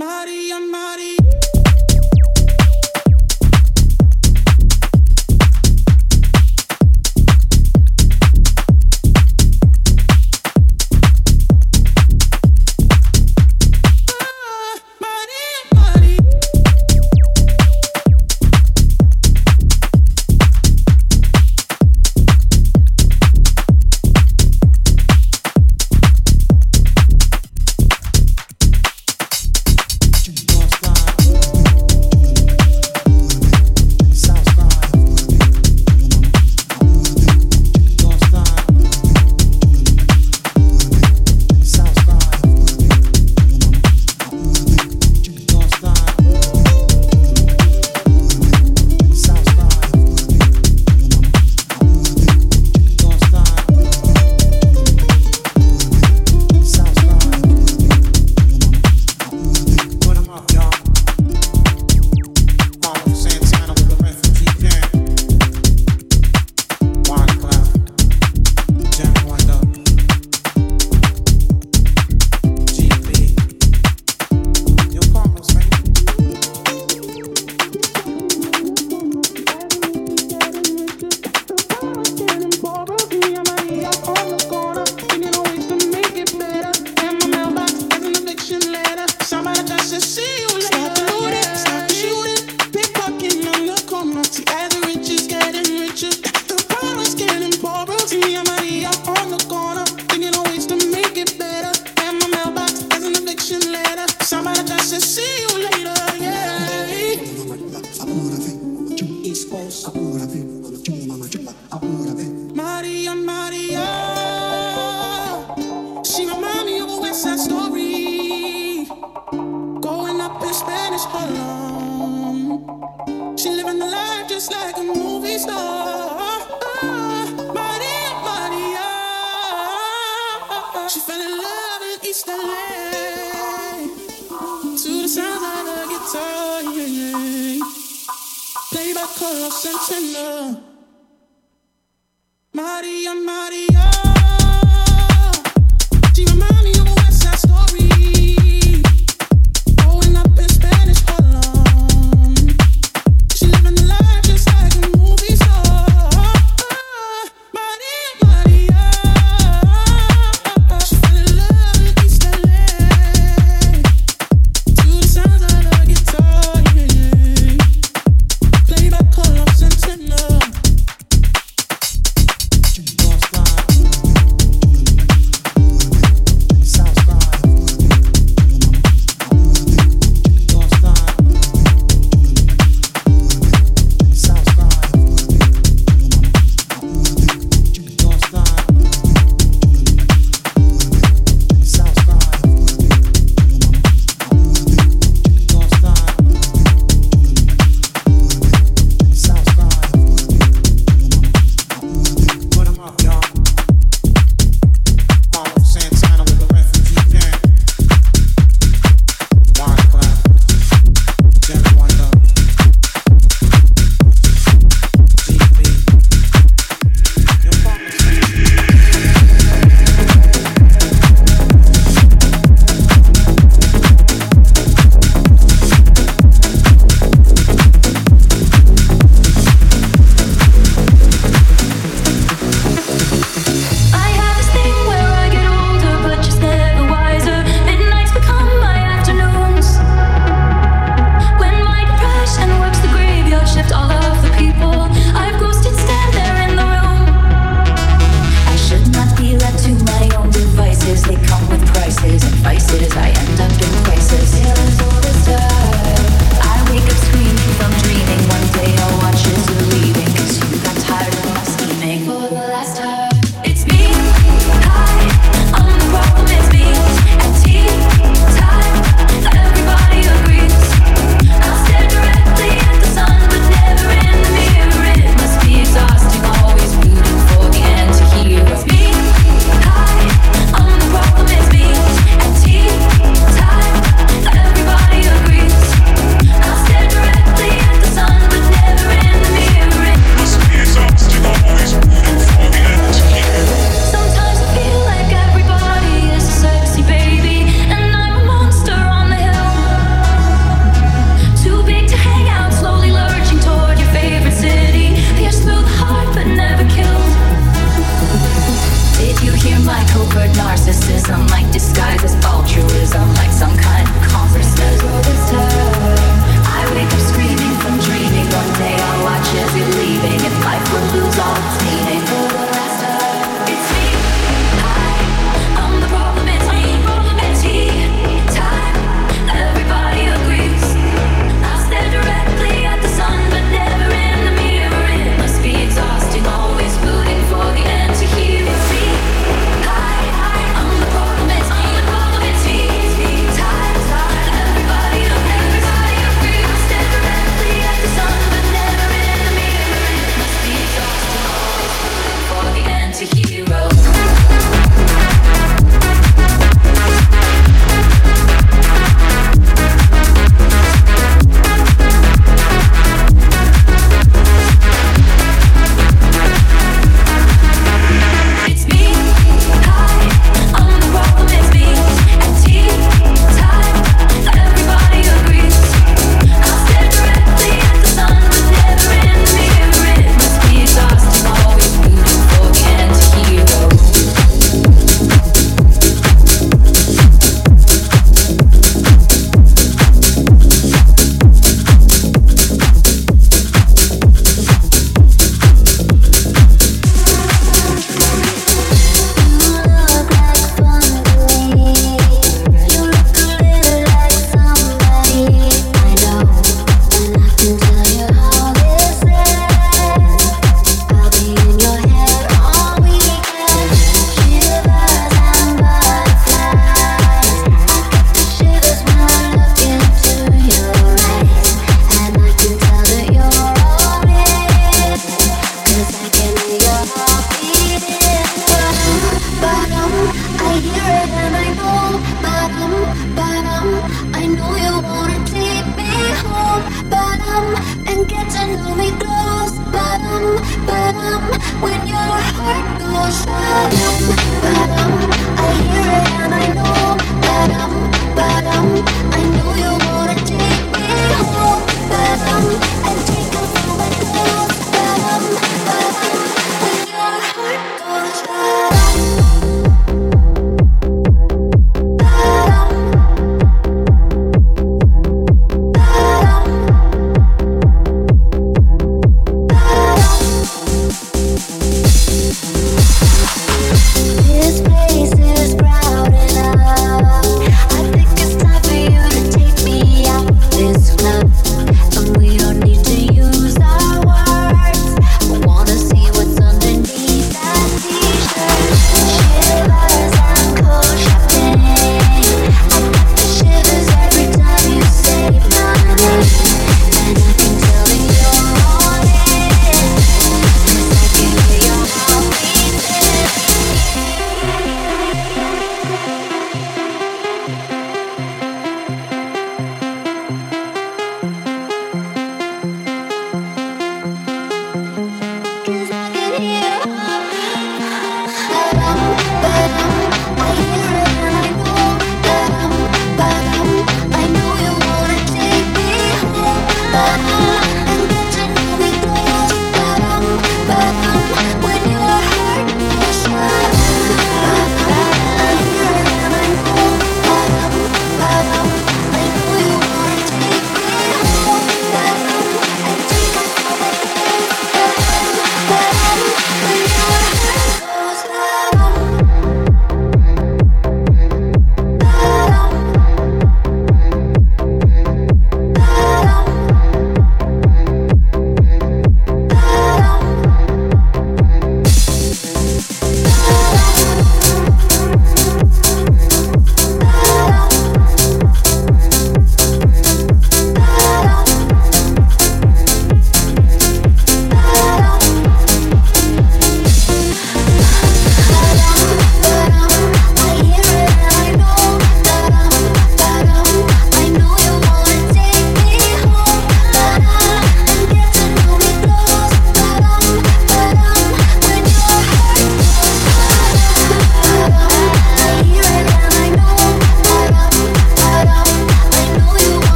Maria.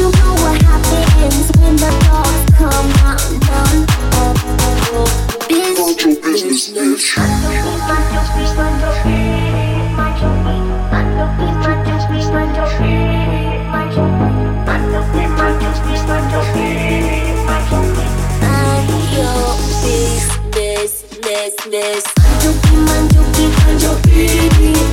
you yours, though, baby,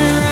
surround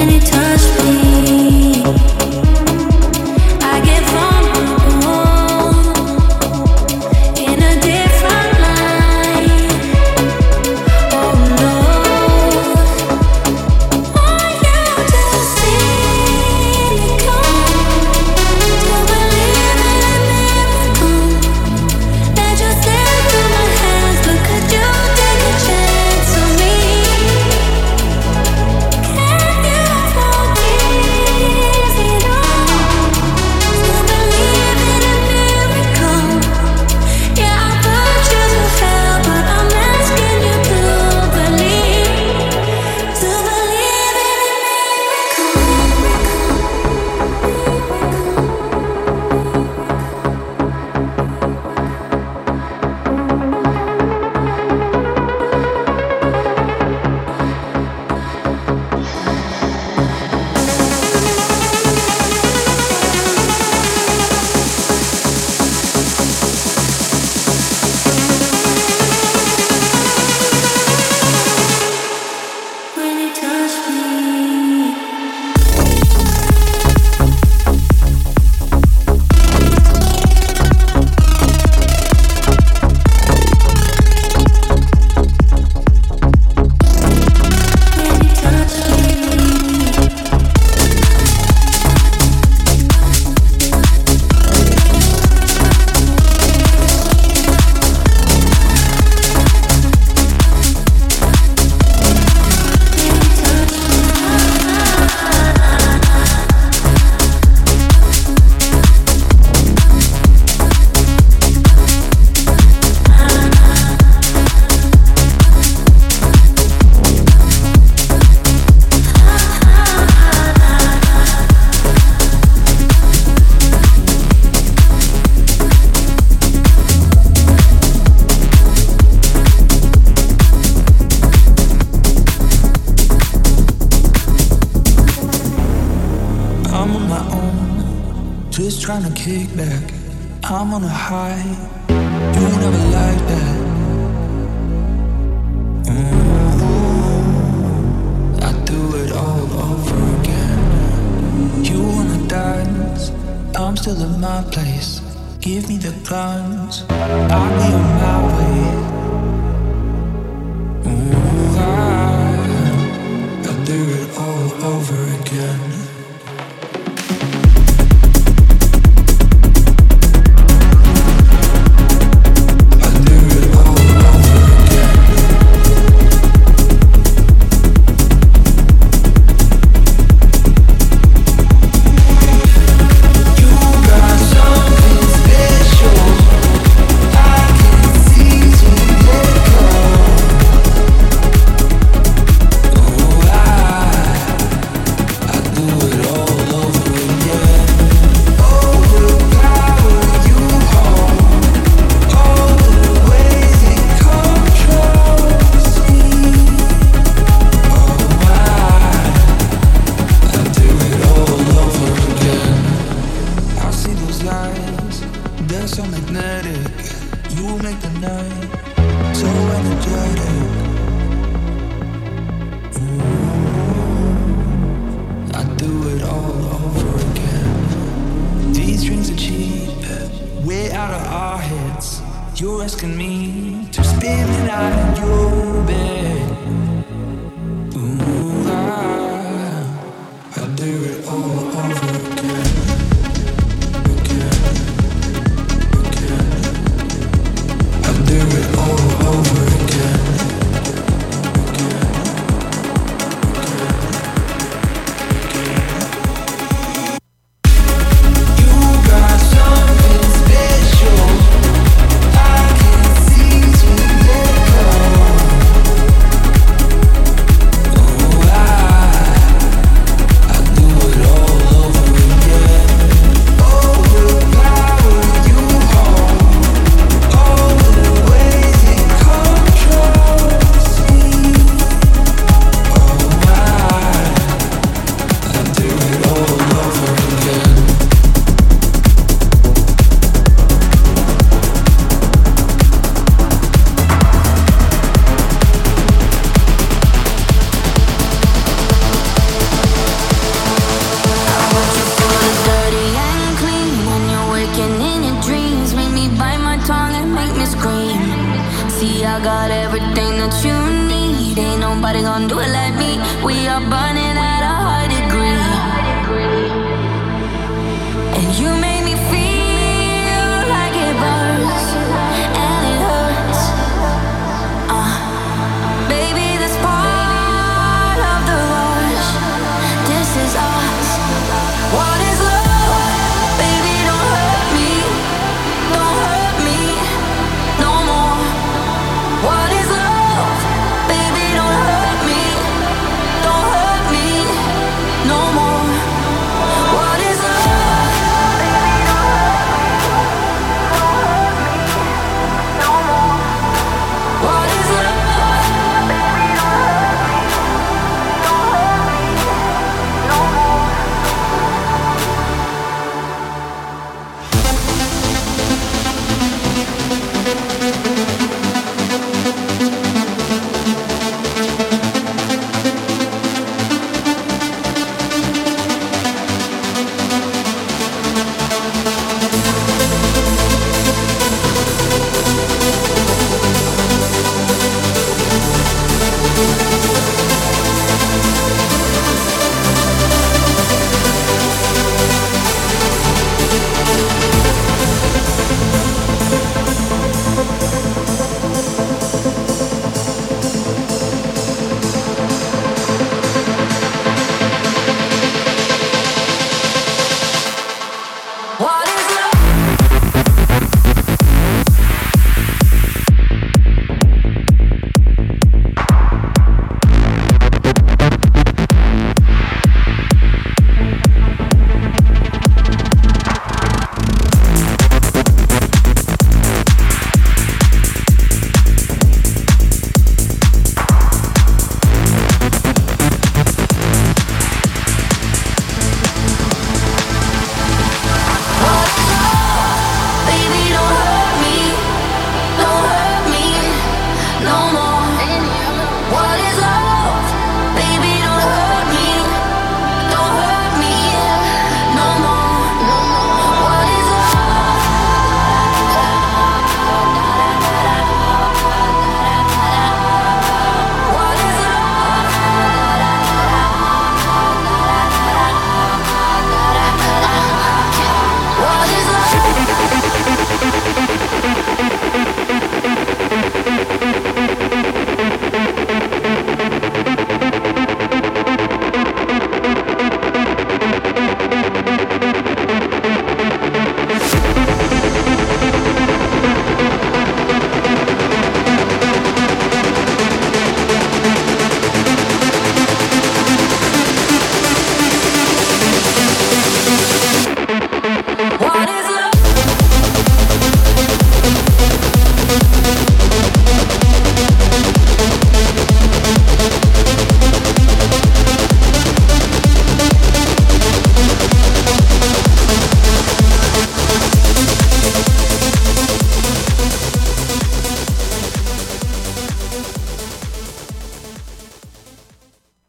any touch